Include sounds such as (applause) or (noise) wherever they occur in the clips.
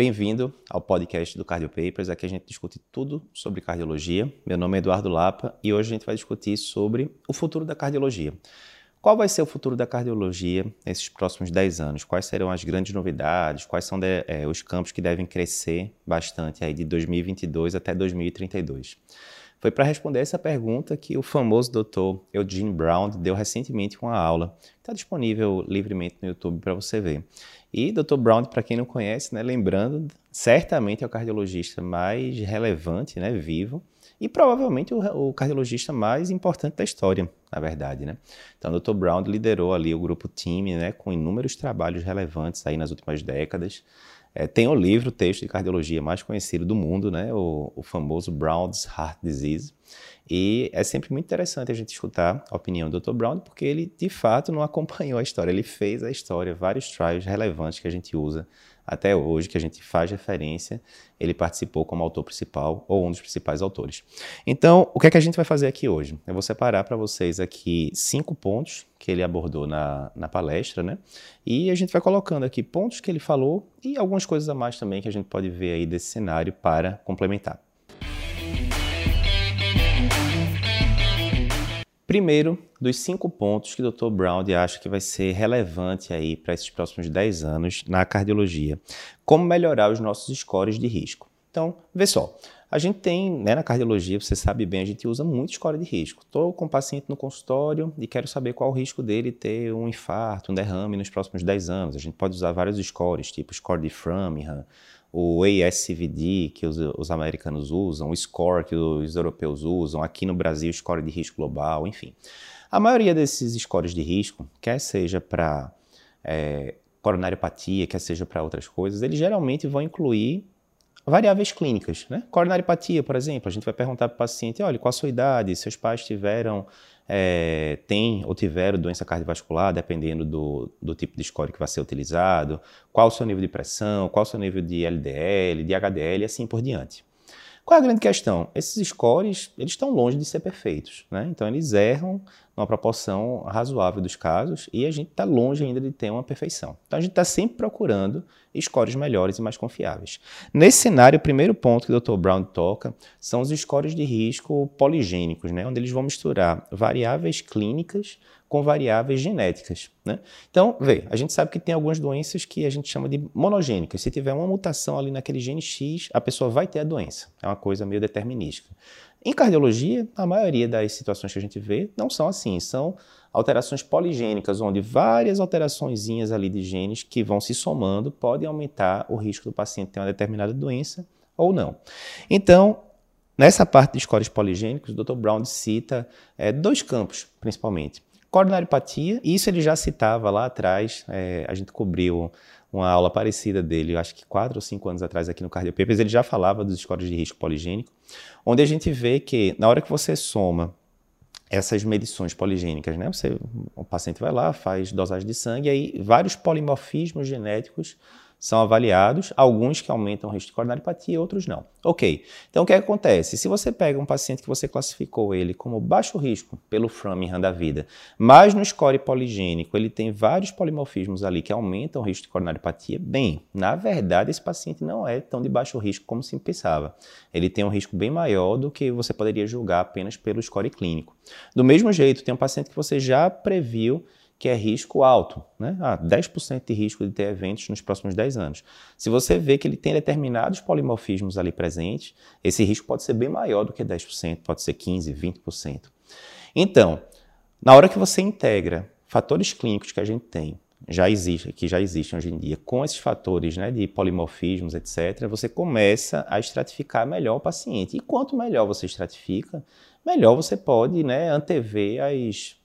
Bem-vindo ao podcast do Cardio Papers. Aqui a gente discute tudo sobre cardiologia. Meu nome é Eduardo Lapa e hoje a gente vai discutir sobre o futuro da cardiologia. Qual vai ser o futuro da cardiologia nesses próximos 10 anos? Quais serão as grandes novidades? Quais são de, é, os campos que devem crescer bastante aí de 2022 até 2032? Foi para responder essa pergunta que o famoso Dr. Eugene Brown deu recentemente uma aula. Está disponível livremente no YouTube para você ver. E Dr. Brown, para quem não conhece, né, lembrando, certamente é o cardiologista mais relevante, né, vivo, e provavelmente o, o, cardiologista mais importante da história, na verdade, né? Então, o. Brown liderou ali o grupo time, né, com inúmeros trabalhos relevantes aí nas últimas décadas. É, tem o livro, o texto de cardiologia mais conhecido do mundo, né? o, o famoso Brown's Heart Disease. E é sempre muito interessante a gente escutar a opinião do Dr. Brown, porque ele de fato não acompanhou a história, ele fez a história, vários trials relevantes que a gente usa até hoje, que a gente faz referência, ele participou como autor principal ou um dos principais autores. Então, o que é que a gente vai fazer aqui hoje? Eu vou separar para vocês aqui cinco pontos que ele abordou na, na palestra, né? E a gente vai colocando aqui pontos que ele falou e algumas coisas a mais também que a gente pode ver aí desse cenário para complementar. Primeiro, dos cinco pontos que o Dr. Brown acha que vai ser relevante aí para esses próximos 10 anos na cardiologia. Como melhorar os nossos scores de risco. Então, vê só. A gente tem, né, na cardiologia, você sabe bem, a gente usa muito score de risco. Estou com um paciente no consultório e quero saber qual o risco dele ter um infarto, um derrame nos próximos 10 anos. A gente pode usar vários scores, tipo score de Framingham, o ASCVD, que os, os, americanos usam, o SCORE, que os europeus usam, aqui no Brasil, o Score de Risco Global, enfim. A maioria desses scores de risco, quer seja para é, coronariopatia, quer seja para outras coisas, eles geralmente vão incluir variáveis clínicas. Né? Coronariopatia, por exemplo, a gente vai perguntar para o paciente, olha, qual a sua idade, seus pais tiveram é, tem ou tiveram doença cardiovascular, dependendo do, do tipo de score que vai ser utilizado, qual o seu nível de pressão, qual o seu nível de LDL, de HDL e assim por diante. Qual é a grande questão? Esses scores, eles estão longe de ser perfeitos, né? Então eles erram numa proporção razoável dos casos e a gente está longe ainda de ter uma perfeição. Então a gente está sempre procurando scores melhores e mais confiáveis. Nesse cenário, o primeiro ponto que o Dr. Brown toca são os scores de risco poligênicos, né? onde eles vão misturar variáveis clínicas com variáveis genéticas. Né? Então, vê, a gente sabe que tem algumas doenças que a gente chama de monogênicas. Se tiver uma mutação ali naquele gene X, a pessoa vai ter a doença. É uma coisa meio determinística. Em cardiologia, a maioria das situações que a gente vê não são assim, são alterações poligênicas, onde várias alterações ali de genes que vão se somando podem aumentar o risco do paciente ter uma determinada doença ou não. Então, nessa parte de scores poligênicos, o Dr. Brown cita é, dois campos, principalmente. Coronariopatia, isso ele já citava lá atrás, é, a gente cobriu uma aula parecida dele, acho que quatro ou cinco anos atrás aqui no Cardio Papers, ele já falava dos scores de risco poligênico, onde a gente vê que na hora que você soma essas medições poligênicas, né? Você, o paciente vai lá, faz dosagem de sangue, aí vários polimorfismos genéticos são avaliados, alguns que aumentam o risco de coronariopatia, outros não. Ok, então o que, é que, acontece? Se você pega um paciente que você classificou ele como baixo risco pelo Framingham da vida, mas no score poligênico ele tem vários polimorfismos ali que aumentam o risco de coronariopatia, bem, na verdade esse paciente não é tão de baixo risco como se pensava. Ele tem um risco bem maior do que você poderia julgar apenas pelo score clínico. Do mesmo jeito, tem um paciente que você já previu que é risco alto, né? Ah, 10% de risco de ter eventos nos próximos 10 anos. Se você vê que ele tem determinados polimorfismos ali presentes, esse risco pode ser bem maior do que 10%, pode ser 15%, 20%. Então, na hora que você integra fatores clínicos que a gente tem, já existe, que já existem hoje em dia, com esses fatores né, de polimorfismos, etc., você começa a estratificar melhor o paciente. E quanto melhor você estratifica, melhor você pode né, antever as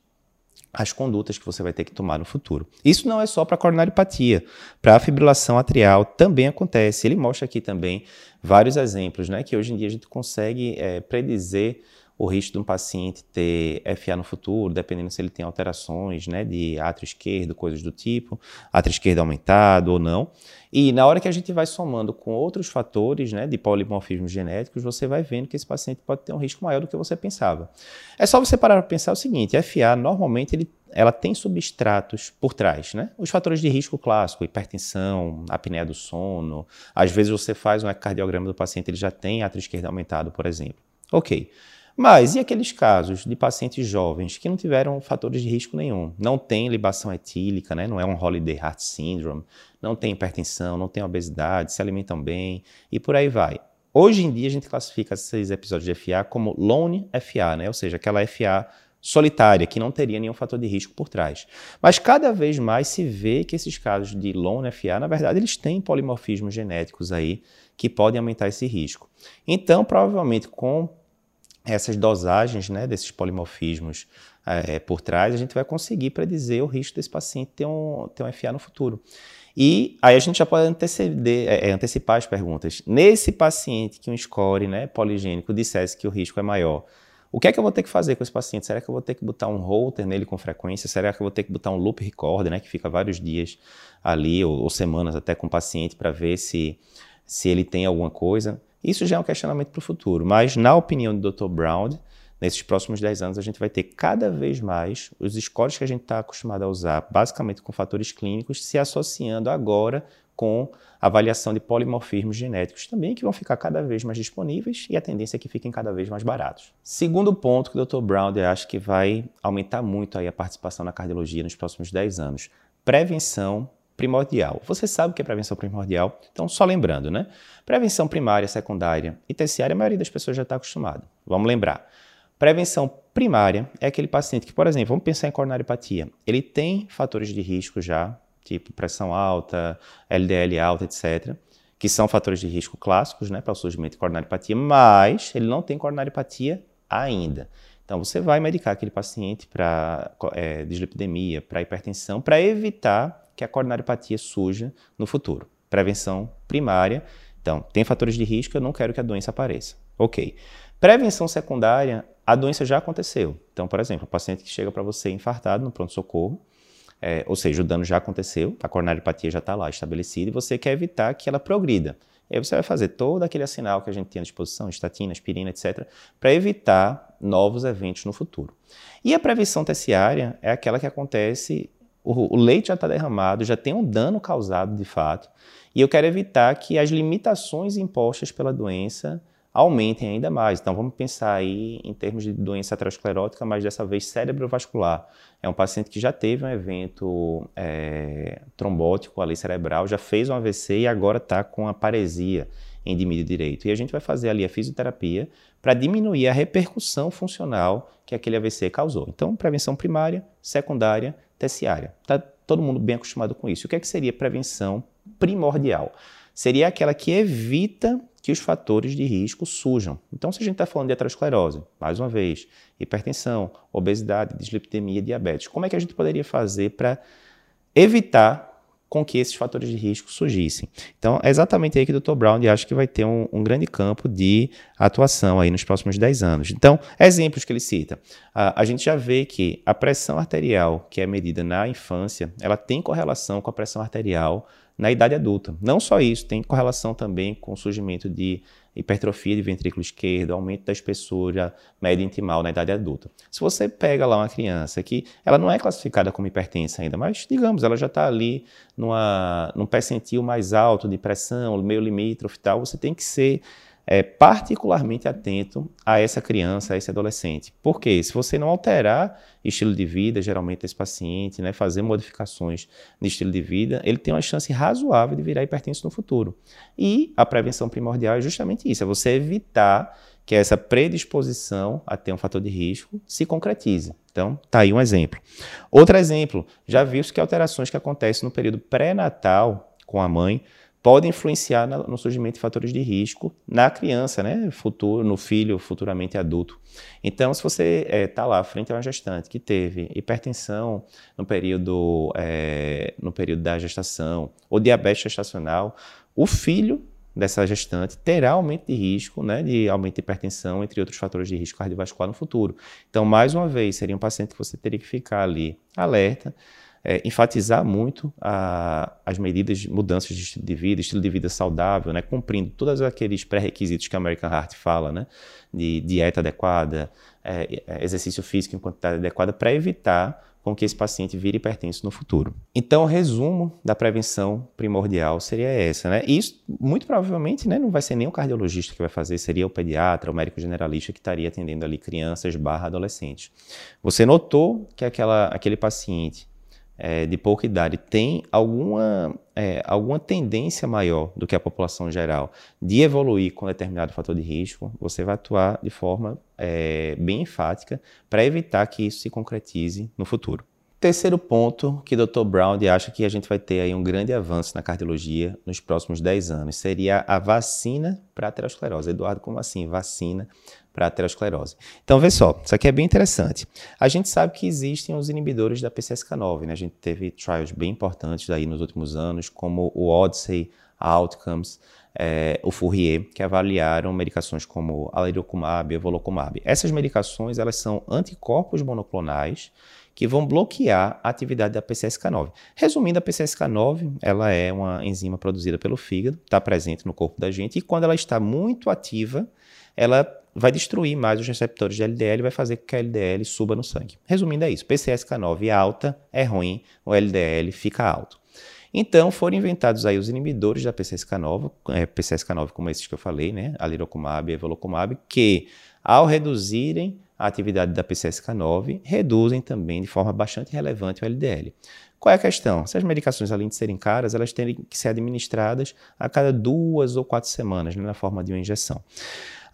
as condutas que você vai ter que tomar no futuro. Isso não é só para coronariopatia, para a fibrilação atrial também acontece. Ele mostra aqui também vários exemplos, né, que hoje em dia a gente consegue é, predizer o risco de um paciente ter FA no futuro, dependendo se ele tem alterações né, de átrio esquerdo, coisas do tipo, átrio esquerdo aumentado ou não. E na hora que a gente vai somando com outros fatores né, de polimorfismos genéticos, você vai vendo que esse paciente pode ter um risco maior do que você pensava. É só você parar para pensar o seguinte: FA normalmente ele ela tem substratos por trás, né? Os fatores de risco clássico, hipertensão, apneia do sono. Às vezes você faz um ecocardiograma do paciente, ele já tem átrio esquerdo aumentado, por exemplo. Ok. Mas e aqueles casos de pacientes jovens que não tiveram fatores de risco nenhum? Não tem libação etílica, né? não é um Holiday Heart Syndrome, não tem hipertensão, não tem obesidade, se alimentam bem e por aí vai. Hoje em dia a gente classifica esses episódios de FA como lone FA, né? ou seja, aquela FA solitária, que não teria nenhum fator de risco por trás. Mas cada vez mais se vê que esses casos de lone FA, na verdade, eles têm polimorfismos genéticos aí que podem aumentar esse risco. Então, provavelmente com essas dosagens né, desses polimorfismos é, por trás, a gente vai conseguir predizer o risco desse paciente ter um, ter um FA no futuro. E aí a gente já pode anteceder, é, antecipar as perguntas. Nesse paciente que um score né, poligênico dissesse que o risco é maior, o que é que eu vou ter que fazer com esse paciente? Será que eu vou ter que botar um holter nele com frequência? Será que eu vou ter que botar um loop recorder, né, que fica vários dias ali, ou, ou semanas até com o paciente, para ver se, se ele tem alguma coisa? Isso já é um questionamento para o futuro, mas na opinião do Dr. Brown, nesses próximos 10 anos a gente vai ter cada vez mais os scores que a gente está acostumado a usar, basicamente com fatores clínicos, se associando agora com avaliação de polimorfismos genéticos também, que vão ficar cada vez mais disponíveis e a tendência é que fiquem cada vez mais baratos. Segundo ponto que o Dr. Brown acha que vai aumentar muito aí a participação na cardiologia nos próximos 10 anos, prevenção primordial. Você sabe o que é prevenção primordial? Então, só lembrando, né? Prevenção primária, secundária e terciária, a maioria das pessoas já está acostumada. Vamos lembrar. Prevenção primária é aquele paciente que, por exemplo, vamos pensar em coronariopatia. Ele tem fatores de risco já, tipo pressão alta, LDL alta, etc., que são fatores de risco clássicos né, para o surgimento de coronariopatia, mas ele não tem coronariopatia ainda. Então, você vai medicar aquele paciente para é, dislipidemia, para hipertensão, para evitar que a coronariopatia surja no futuro. Prevenção primária. Então, tem fatores de risco, eu não quero que a doença apareça. Ok. Prevenção secundária, a doença já aconteceu. Então, por exemplo, o paciente que chega para você infartado no pronto-socorro, é, ou seja, o dano já aconteceu, a coronariopatia já está lá estabelecida e você quer evitar que ela progrida. Aí você vai fazer todo aquele assinal que a gente tem à disposição, estatina, aspirina, etc., para evitar novos eventos no futuro. E a prevenção terciária é aquela que acontece o, o leite já está derramado, já tem um dano causado de fato, e eu quero evitar que as limitações impostas pela doença aumentem ainda mais. Então vamos pensar aí em termos de doença aterosclerótica, mas dessa vez cerebrovascular. É um paciente que já teve um evento é, trombótico ali cerebral, já fez um AVC e agora está com a paresia em dimídio direito. E a gente vai fazer ali a fisioterapia para diminuir a repercussão funcional que aquele AVC causou. Então, prevenção primária, secundária terciária. Está todo mundo bem acostumado com isso. O que, é que seria prevenção primordial? Seria aquela que evita que os fatores de risco surjam. Então, se a gente está falando de aterosclerose, mais uma vez, hipertensão, obesidade, dislipidemia, diabetes, como é que a gente poderia fazer para evitar com que esses fatores de risco surgissem. Então, é exatamente aí que o Dr. Brown acha que vai ter um, um, grande campo de atuação aí nos próximos 10 anos. Então, exemplos que ele cita. a gente já vê que a pressão arterial, que é medida na infância, ela tem correlação com a pressão arterial na idade adulta. Não só isso, tem correlação também com o surgimento de hipertrofia de ventrículo esquerdo, aumento da espessura média intimal na idade adulta. Se você pega lá uma criança que ela não é classificada como hipertensa ainda, mas digamos, ela já está ali numa, num percentil mais alto de pressão, meio limítrofe e tal, você tem que ser é, particularmente atento a essa criança, a esse adolescente. Porque se você não alterar estilo de vida, geralmente desse paciente, né, fazer modificações de estilo de vida, ele tem uma chance razoável de virar hipertenso no futuro. E a prevenção primordial é justamente isso, é você evitar que essa predisposição a ter um fator de risco se concretize. Então, tá aí um exemplo. Outro exemplo, já viu que alterações que acontecem no período pré-natal com a mãe pode influenciar no surgimento de fatores de risco na criança, né, futuro, no filho futuramente adulto. Então, se você está eh, é, lá frente a uma gestante que teve hipertensão no período, é, no período da gestação ou diabetes gestacional, o filho dessa gestante terá aumento de risco, né, de aumento de hipertensão, entre outros fatores de risco cardiovascular no futuro. Então, mais uma vez, seria um paciente que você teria que ficar ali alerta, é, enfatizar muito a, as medidas de mudanças de estilo de vida, estilo de vida saudável, né, cumprindo todos aqueles pré-requisitos que a American Heart fala, né, de dieta adequada, é, é exercício físico em quantidade adequada, para evitar com que esse paciente vire hipertenso no futuro. Então, o resumo da prevenção primordial seria essa, né? E isso, muito provavelmente, né, não vai ser nem o cardiologista que vai fazer, seria o pediatra, o médico generalista que estaria atendendo ali crianças barra adolescentes. Você notou que aquela, aquele paciente é, de pouca idade tem alguma, é, alguma tendência maior do que a população geral de evoluir com determinado fator de risco, você vai atuar de forma é, bem enfática para evitar que isso se concretize no futuro. Terceiro ponto que o Dr. Brown acha que a gente vai ter aí um grande avanço na cardiologia nos próximos 10 anos seria a vacina para a aterosclerose. Eduardo, como assim? Vacina para a aterosclerose. Então, vê só, isso aqui é bem interessante. A gente sabe que existem os inibidores da PCSK9, né? A gente teve trials bem importantes aí nos últimos anos, como o Odyssey Outcomes, é, o Fourier, que avaliaram medicações como alirocumab e evolocumab. Essas medicações, elas são anticorpos monoclonais que vão bloquear a atividade da PCSK9. Resumindo, a PCSK9 ela é uma enzima produzida pelo fígado, está presente no corpo da gente, e quando ela está muito ativa, ela vai destruir mais os receptores de LDL e vai fazer com que a LDL suba no sangue. Resumindo, é isso. PCSK9 alta é ruim, o LDL fica alto. Então, foram inventados aí os inibidores da PCSK9, é, PCSK9 como esses que eu falei, né, alirocumab e evolocumab, que ao reduzirem a atividade da PCSK9, reduzem também de forma bastante relevante o LDL. Qual é a questão? Essas medicações, além de serem caras, elas têm que ser administradas a cada duas ou quatro semanas, né, na forma de uma injeção.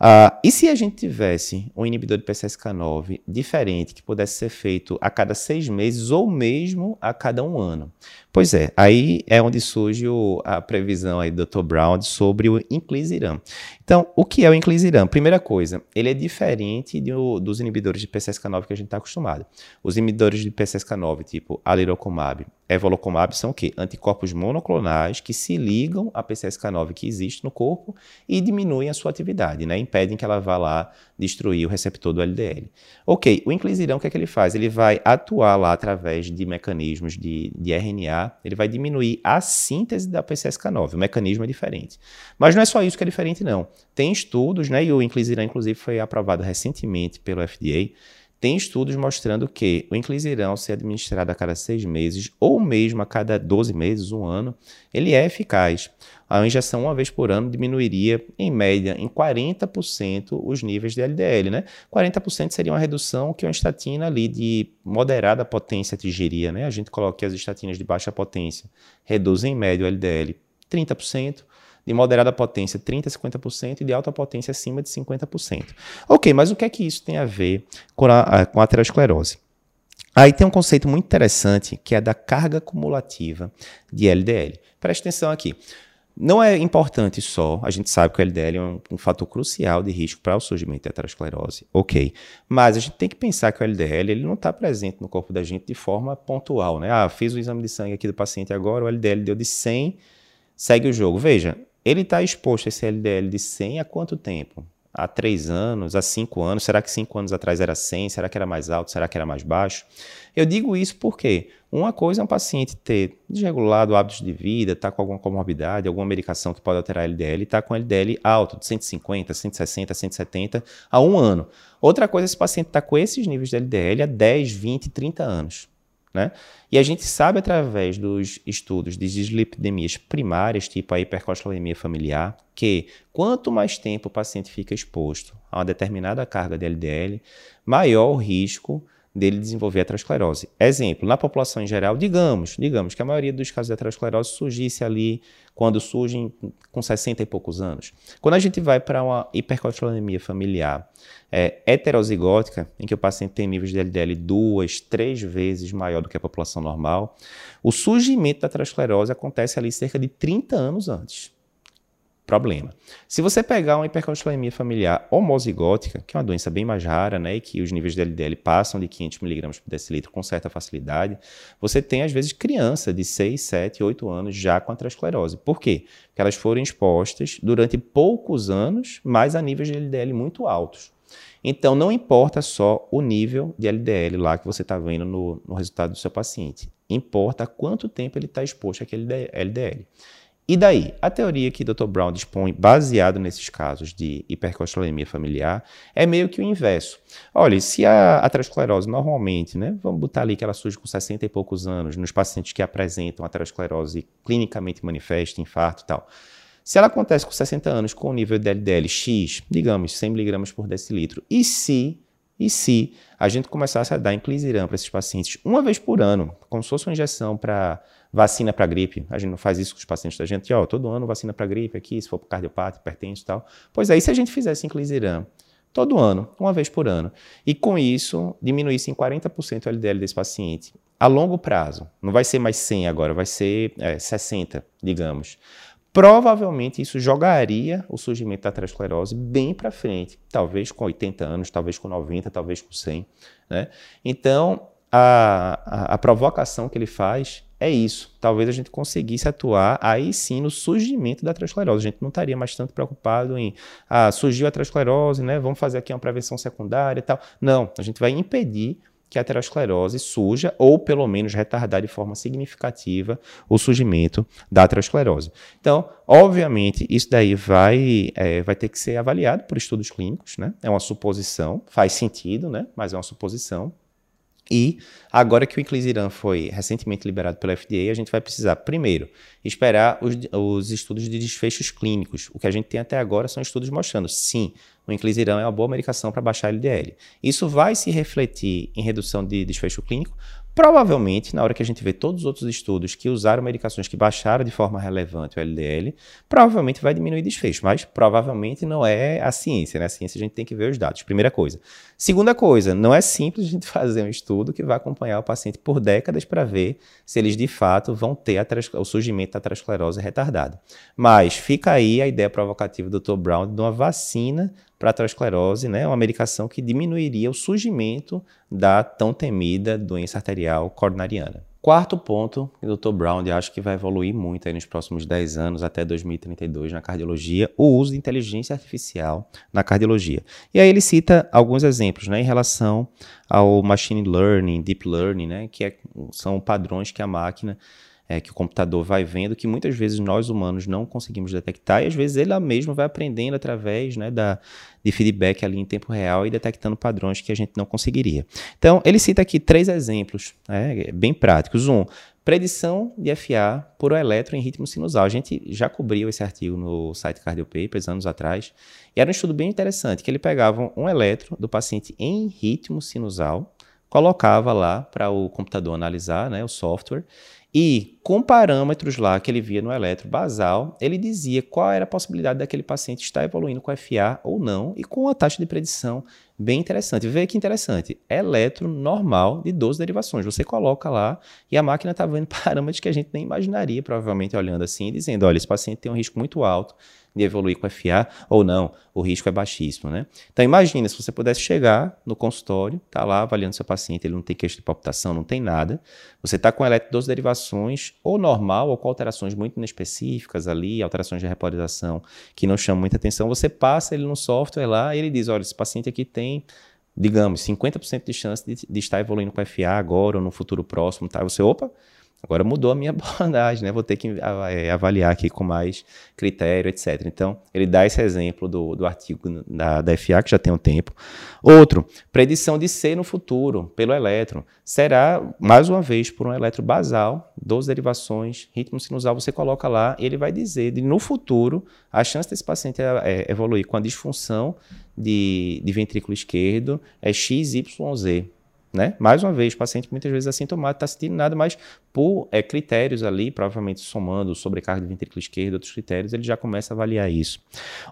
Uh, e se a gente tivesse um inibidor de PCSK9 diferente, que pudesse ser feito a cada seis meses ou mesmo a cada um ano? Pois é, aí é onde surge o, a previsão aí do Dr. Brown sobre o inclisiran. Então, o que é o inclisiran? Primeira coisa, ele é diferente do, dos inibidores de PCSK9 que a gente está acostumado. Os inibidores de PCSK9, tipo alirocumab, evolocumab, são o quê? Anticorpos monoclonais que se ligam à PCSK9 que existe no corpo e diminuem a sua atividade, né? impedem que ela vá lá destruir o receptor do LDL. Ok, o inclisiran, o que é que ele faz? Ele vai atuar lá através de mecanismos de, de RNA, ele vai diminuir a síntese da PCSK9, o mecanismo é diferente. Mas não é só isso que é diferente, não. Tem estudos, né, e o inclisiran, inclusive, foi aprovado recentemente pelo FDA, tem estudos mostrando que o inclisiran, se administrado a cada seis meses, ou mesmo a cada 12 meses, um ano, ele é eficaz. A injeção uma vez por ano diminuiria, em média, em 40% os níveis de LDL. Né? 40% seria uma redução que uma estatina ali de moderada potência atingiria. Né? A gente coloca as estatinas de baixa potência reduzem em média o LDL 30%, de moderada potência 30% a 50% e de alta potência acima de 50%. Ok, mas o que é que isso tem a ver com a, com a aterosclerose? Aí tem um conceito muito interessante que é da carga cumulativa de LDL. Preste atenção aqui. Não é importante só, a gente sabe que o LDL é um, um fator crucial de risco para o surgimento de aterosclerose, ok. Mas a gente tem que pensar que o LDL ele não está presente no corpo da gente de forma pontual, né? Ah, fiz o exame de sangue aqui do paciente agora, o LDL deu de 100, segue o jogo. Veja, ele está exposto a esse LDL de 100 há quanto tempo? Há 3 anos, há 5 anos? Será que 5 anos atrás era 100? Será que era mais alto? Será que era mais baixo? Eu digo isso porque uma coisa é um paciente ter desregulado hábitos de vida, estar tá com alguma comorbidade, alguma medicação que pode alterar LDL, e estar tá com LDL alto, de 150, 160, 170 há um ano. Outra coisa é esse paciente estar tá com esses níveis de LDL há 10, 20, 30 anos. Né? E a gente sabe através dos estudos de dislipidemias primárias, tipo a hipercolesterolemia familiar, que quanto mais tempo o paciente fica exposto a uma determinada carga de LDL, maior o risco dele desenvolver aterosclerose. Exemplo, na população em geral, digamos, digamos que a maioria dos casos de aterosclerose surgisse ali quando surgem com 60 e poucos anos. Quando a gente vai para uma hipercolesterolemia familiar é, heterozigótica, em que o paciente tem níveis de LDL duas, três vezes maior do que a população normal, o surgimento da aterosclerose acontece ali cerca de 30 anos antes problema. Se você pegar uma hipercolesterolemia familiar homozigótica, que é uma doença bem mais rara, né, e que os níveis de LDL passam de 500 mg por decilitro com certa facilidade, você tem às vezes criança de 6, 7, 8 anos já com aterosclerose. Por quê? Porque elas foram expostas durante poucos anos, mas a níveis de LDL muito altos. Então, não importa só o nível de LDL lá que você está vendo no, no resultado do seu paciente. Importa quanto tempo ele está exposto àquele LDL. E daí? A teoria que o Dr. Brown dispõe, baseado nesses casos de hipercolesterolemia familiar, é meio que o inverso. Olha, se a aterosclerose normalmente, né, vamos botar ali que ela surge com 60 e poucos anos, nos pacientes que apresentam aterosclerose clinicamente manifesta, infarto e tal, se ela acontece com 60 anos com o nível de LDL X, digamos 100 mg por decilitro, e se, e se a gente começasse a dar inclisiran para esses pacientes uma vez por ano, como se fosse uma injeção para vacina para gripe, a gente não faz isso com os pacientes da gente, ó, todo ano vacina para gripe aqui, se for para cardiopata, hipertenso e tal. Pois aí, se a gente fizesse inclisiran todo ano, uma vez por ano, e com isso diminuísse em 40% o LDL desse paciente, a longo prazo, não vai ser mais 100 agora, vai ser é, 60, digamos provavelmente isso jogaria o surgimento da aterosclerose bem para frente, talvez com 80 anos, talvez com 90, talvez com 100. Né? Então, a, a, a, provocação que ele faz é isso. Talvez a gente conseguisse atuar aí sim no surgimento da aterosclerose. A gente não estaria mais tanto preocupado em ah, surgiu a aterosclerose, né? vamos fazer aqui uma prevenção secundária e tal. Não, a gente vai impedir que a aterosclerose surja ou pelo menos retardar de forma significativa o surgimento da aterosclerose. Então, obviamente, isso daí vai, é, vai ter que ser avaliado por estudos clínicos, né? É uma suposição, faz sentido, né? Mas é uma suposição. E agora que o Inclisiran foi recentemente liberado pela FDA, a gente vai precisar, primeiro, esperar os, os, estudos de desfechos clínicos. O que a gente tem até agora são estudos mostrando, sim, o Inclisiran é uma boa medicação para baixar LDL. Isso vai se refletir em redução de desfecho clínico? Provavelmente, na hora que a gente vê todos os outros estudos que usaram medicações que baixaram de forma relevante o LDL, provavelmente vai diminuir desfecho, mas provavelmente não é a ciência, né? A ciência a gente tem que ver os dados, primeira coisa. Segunda coisa, não é simples a gente (laughs) fazer um estudo que vai acompanhar o paciente por décadas para ver se eles de fato vão ter o surgimento da aterosclerose retardada. Mas fica aí a ideia provocativa do Dr. Brown de uma vacina para a aterosclerose, né, uma medicação que diminuiria o surgimento da tão temida doença arterial coronariana. Quarto ponto, o Dr. Brown acho que vai evoluir muito aí nos próximos 10 anos, até 2032, na cardiologia, o uso de inteligência artificial na cardiologia. E aí ele cita alguns exemplos né, em relação ao machine learning, deep learning, né, que é, são padrões que a máquina é, que o computador vai vendo que muitas vezes nós humanos não conseguimms detectar e às vezes ele mesmo vai aprendendo através né, da, de feedback ali em tempo real e detectando padrões que a gente não conseguiria. Então, ele cita aqui três exemplos né, bem práticos. Um, predição de FA por eletro em ritmo sinusal. A gente já cobriu esse artigo no site Cardiopapers anos atrás e era um estudo bem interessante que ele pegava um eletro do paciente em ritmo sinusal, colocava lá para o computador analisar, né, o software, e com parâmetros lá que ele via no eletro basal, ele dizia qual era a possibilidade daquele paciente estar evoluindo com FA ou não, e com uma taxa de predição bem interessante. Vê que interessante, eletro normal de 12 derivações. Você coloca lá e a máquina está vendo (laughs) parâmetros que a gente nem imaginaria, provavelmente olhando assim, dizendo, olha, esse paciente tem um risco muito alto de evoluir com FA ou não, o risco é baixíssimo, né? Então imagina se você pudesse chegar no consultório, tá lá avaliando seu paciente, ele não tem queixa de palpitação, não tem nada, você está com eletro 12 derivações, ou normal, ou com alterações muito inespecíficas ali, alterações de repolarização que não chamam muita atenção, você passa ele no software lá e ele diz, olha, esse paciente aqui tem digamos, 50% de chance de, de, estar evoluindo com FA agora ou no futuro próximo, tá? Você, opa, Agora mudou a minha (laughs) abordagem, né? Vou ter que é, avaliar aqui com mais critério, etc. Então, ele dá esse exemplo do, do artigo da, da FA, que já tem um tempo. Outro, predição de C no futuro, pelo elétron. Será, mais uma vez, por um eletro basal, 12 derivações, ritmo sinusal, você coloca lá e ele vai dizer, de, no futuro, a chance desse paciente é, é, evoluir com a disfunção de, de ventrículo esquerdo é XYZ. Né? Mais uma vez, o paciente muitas vezes assintomático, está sentindo nada, mas por é, critérios ali, provavelmente somando sobrecarga de ventrículo esquerdo, outros critérios, ele já começa a avaliar isso.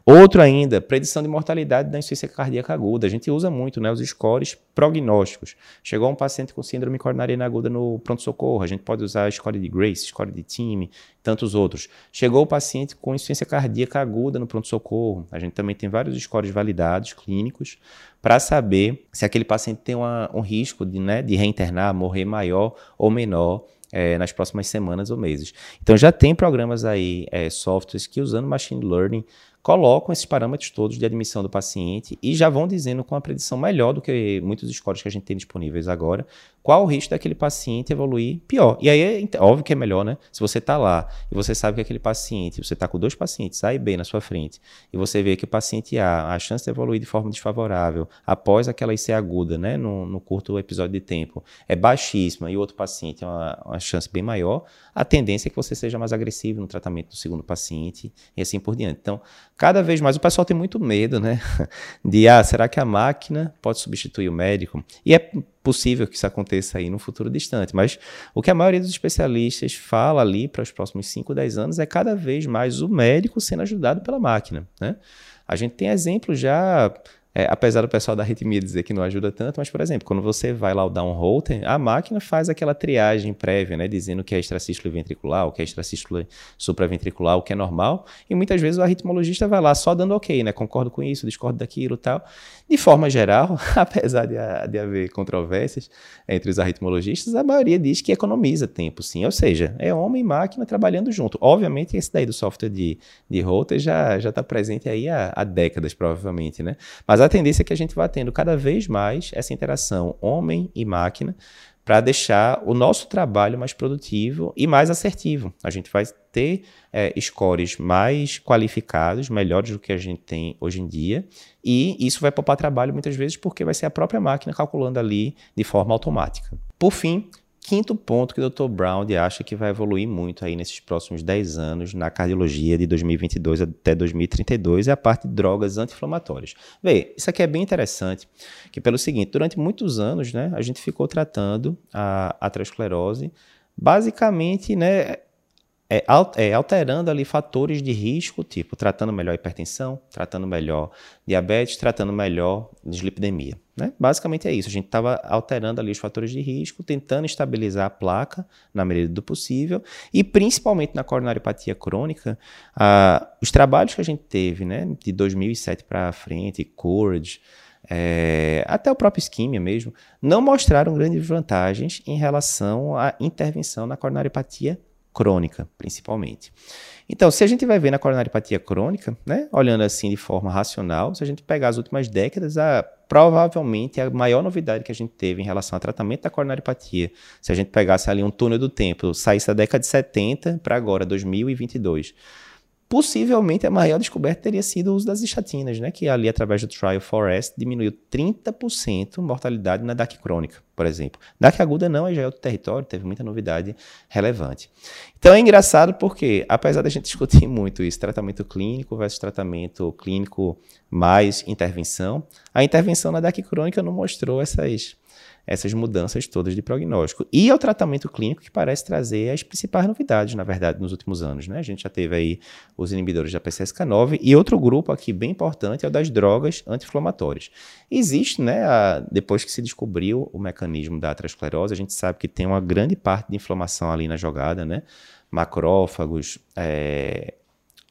Outro ainda, predição de mortalidade da insuficiência cardíaca aguda. A gente usa muito né, os scores prognósticos. Chegou um paciente com síndrome coronariana aguda no pronto-socorro, a gente pode usar a score de Grace, score de time, tantos outros. Chegou o paciente com insuficiência cardíaca aguda no pronto-socorro, a gente também tem vários scores validados, clínicos, para saber se aquele paciente tem uma, um risco de, né, de reinternar, morrer maior ou menor é, nas próximas semanas ou meses. Então já tem programas aí, é, softwares que usando machine learning colocam esses parâmetros todos de admissão do paciente e já vão dizendo com uma predição melhor do que muitos scores que a gente tem disponíveis agora, qual o risco daquele paciente evoluir pior. E aí óbvio que é melhor, né? Se você está lá e você sabe que aquele paciente, você está com dois pacientes, A e B na sua frente, e você vê que o paciente A, a chance de evoluir de forma desfavorável após aquela IC aguda, né, no, no curto episódio de tempo, é baixíssima e o outro paciente é uma, uma chance bem maior, a tendência é que você seja mais agressivo no tratamento do segundo paciente e assim por diante. Então, cada vez mais o pessoal tem muito medo, né? (laughs) De, ah, será que a máquina pode substituir o médico? E é possível que isso aconteça aí no futuro distante, mas o que a maioria dos especialistas fala ali para os próximos 5, 10 anos é cada vez mais o médico sendo ajudado pela máquina, né? A gente tem exemplos já é, apesar do pessoal da arritmia dizer que não ajuda tanto, mas, por exemplo, quando você vai lá o dar um Holter, a máquina faz aquela triagem prévia, né, dizendo que é extracístole ventricular, o que é extracístole supraventricular, o que é normal, e muitas vezes o arritmologista vai lá só dando ok, né, concordo com isso, discordo daquilo tal. De forma geral, (laughs) apesar de, de haver controvérsias entre os arritmologistas, a maioria diz que economiza tempo, sim, ou seja, é homem e máquina trabalhando junto. Obviamente, esse daí do software de, de Holter já está presente aí há, há décadas, provavelmente, né, mas mas a tendência é que a gente vá tendo cada vez mais essa interação homem e máquina para deixar o nosso trabalho mais produtivo e mais assertivo. A gente vai ter é, scores mais qualificados, melhores do que a gente tem hoje em dia, e isso vai poupar trabalho muitas vezes porque vai ser a própria máquina calculando ali de forma automática. Por fim, quinto ponto que o Dr. Brown acha que vai evoluir muito aí nesses próximos 10 anos na cardiologia de 2022 até 2032 é a parte de drogas anti-inflamatórias. Vê, isso aqui é bem interessante, que pelo seguinte, durante muitos anos, né, a gente ficou tratando a aterosclerose basicamente, né, é, é, alterando ali fatores de risco, tipo tratando melhor hipertensão, tratando melhor diabetes, tratando melhor dislipidemia. Né? Basicamente é isso. A gente estava alterando ali os fatores de risco, tentando estabilizar a placa na medida do possível e principalmente na coronariopatia crônica, os trabalhos que a gente teve, né, de 2007 para frente, COURAGE, é, até o próprio isquemia mesmo, não mostraram grandes vantagens em relação à intervenção na coronariopatia crônica, principalmente. Então, se a gente vai ver na coronariopatia crônica, né, olhando assim de forma racional, se a gente pegar as últimas décadas, a, provavelmente a maior novidade que a gente teve em relação ao tratamento da coronariopatia, se a gente pegasse ali um túnel do tempo, saísse da década de 70 para agora, 2022, Possivelmente a maior descoberta teria sido o uso das estatinas, né? que ali, através do Trial Forest, diminuiu 30% mortalidade na DAC crônica, por exemplo. DAC aguda não, já é outro território, teve muita novidade relevante. Então é engraçado porque, apesar da gente discutir (laughs) muito isso, tratamento clínico versus tratamento clínico mais intervenção, a intervenção na DAC crônica não mostrou essas essas mudanças todas de prognóstico. E é o tratamento clínico que parece trazer as principais novidades, na verdade, nos últimos anos. Né? A gente já teve aí os inibidores da PCSK9 e outro grupo aqui bem importante é o das drogas anti-inflamatórias. Existe, né, a, depois que se descobriu o mecanismo da aterosclerose, a gente sabe que tem uma grande parte de inflamação ali na jogada, né? Macrófagos, é,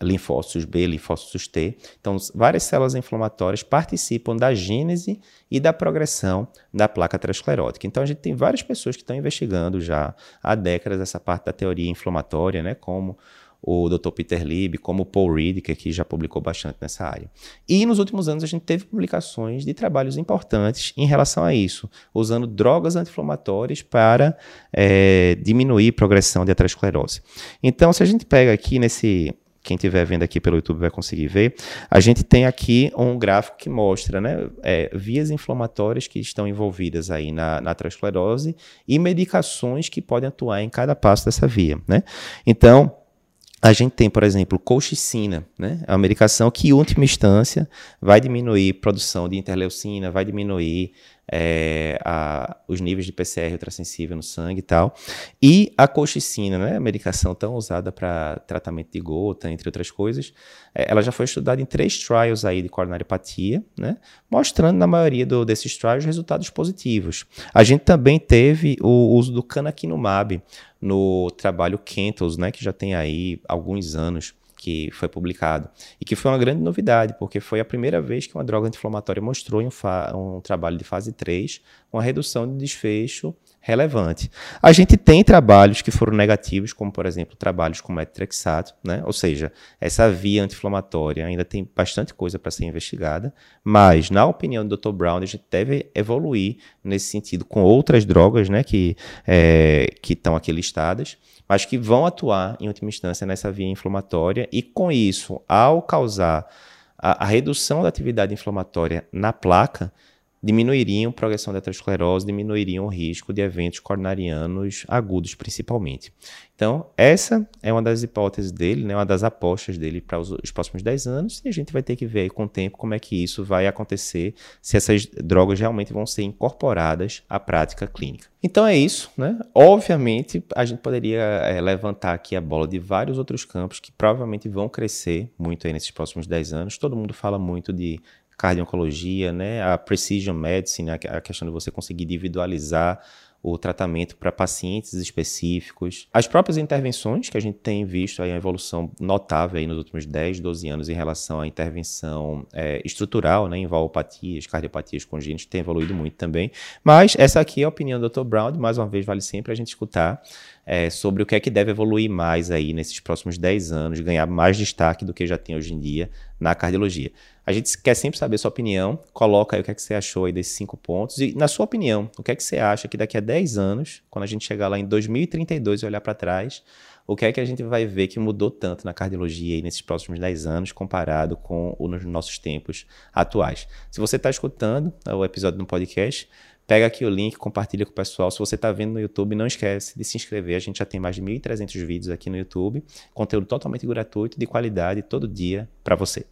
linfócitos B, linfócitos T. Então, várias células inflamatórias participam da gênese e da progressão da placa aterosclerótica. Então, a gente tem várias pessoas que estão investigando já há décadas essa parte da teoria inflamatória, né, como o Dr. Peter Lieb, como o Paul Reed, que já publicou bastante nessa área. E nos últimos anos a gente teve publicações de trabalhos importantes em relação a isso, usando drogas anti-inflamatórias para é, diminuir a progressão de aterosclerose. Então, se a gente pega aqui nesse quem estiver vendo aqui pelo YouTube vai conseguir ver, a gente tem aqui um gráfico que mostra né, é, vias inflamatórias que estão envolvidas aí na, na aterosclerose e medicações que podem atuar em cada passo dessa via. Né? Então, a gente tem, por exemplo, colchicina, né? É uma medicação que, em última instância, vai diminuir produção de interleucina, vai diminuir é, a, os níveis de PCR ultrassensível no sangue e tal. E a colchicina, né, a medicação tão usada para tratamento de gota, entre outras coisas, é, ela já foi estudada em três trials aí de coronariopatia, né, mostrando na maioria do, desses trials resultados positivos. A gente também teve o uso do canakinumab no trabalho Kentos, né, que já tem aí alguns anos que foi publicado. E que foi uma grande novidade, porque foi a primeira vez que uma droga anti-inflamatória mostrou em um, um trabalho de fase 3 uma redução de desfecho relevante. A gente tem trabalhos que foram negativos, como por exemplo trabalhos com metrexato, né? ou seja, essa via anti-inflamatória ainda tem bastante coisa para ser investigada, mas na opinião do Dr. Brown, a gente deve evoluir nesse sentido com outras drogas né, que é, estão aqui listadas, mas que vão atuar em última instância nessa via inflamatória e com isso, ao causar a, a redução da atividade inflamatória na placa, diminuiriam a progressão da aterosclerose, diminuiriam o risco de eventos coronarianos agudos, principalmente. Então, essa é uma das hipóteses dele, né, uma das apostas dele para os, os, próximos 10 anos, e a gente vai ter que ver aí com o tempo como é que isso vai acontecer, se essas drogas realmente vão ser incorporadas à prática clínica. Então é isso, né? Obviamente, a gente poderia é, levantar aqui a bola de vários outros campos que provavelmente vão crescer muito aí nesses próximos 10 anos. Todo mundo fala muito de cardio-oncologia, né? A precision medicine, a questão de você conseguir individualizar o tratamento para pacientes específicos. As próprias intervenções, que a gente tem visto aí a evolução notável aí nos últimos 10, 12 anos em relação à intervenção é, estrutural, né, em valopatias, cardiopatias congênitas, tem evoluído muito também. Mas essa aqui é a opinião do Dr. Brown, mais uma vez vale sempre a gente escutar é, sobre o que é que deve evoluir mais aí nesses próximos 10 anos, ganhar mais destaque do que já tem hoje em dia na cardiologia. A gente quer sempre saber sua opinião, coloca aí o que é que você achou aí desses cinco pontos e na sua opinião, o que é que você acha que daqui a 10 anos, quando a gente chegar lá em 2032 e olhar para trás, o que é que a gente vai ver que mudou tanto na cardiologia aí nesses próximos 10 anos comparado com os nossos tempos atuais. Se você está escutando o episódio no podcast, Pega aqui o link, compartilha com o pessoal. Se você está vendo no YouTube, não esquece de se inscrever. A gente já tem mais de 1.300 vídeos aqui no YouTube. Conteúdo totalmente gratuito, de qualidade, todo dia para você.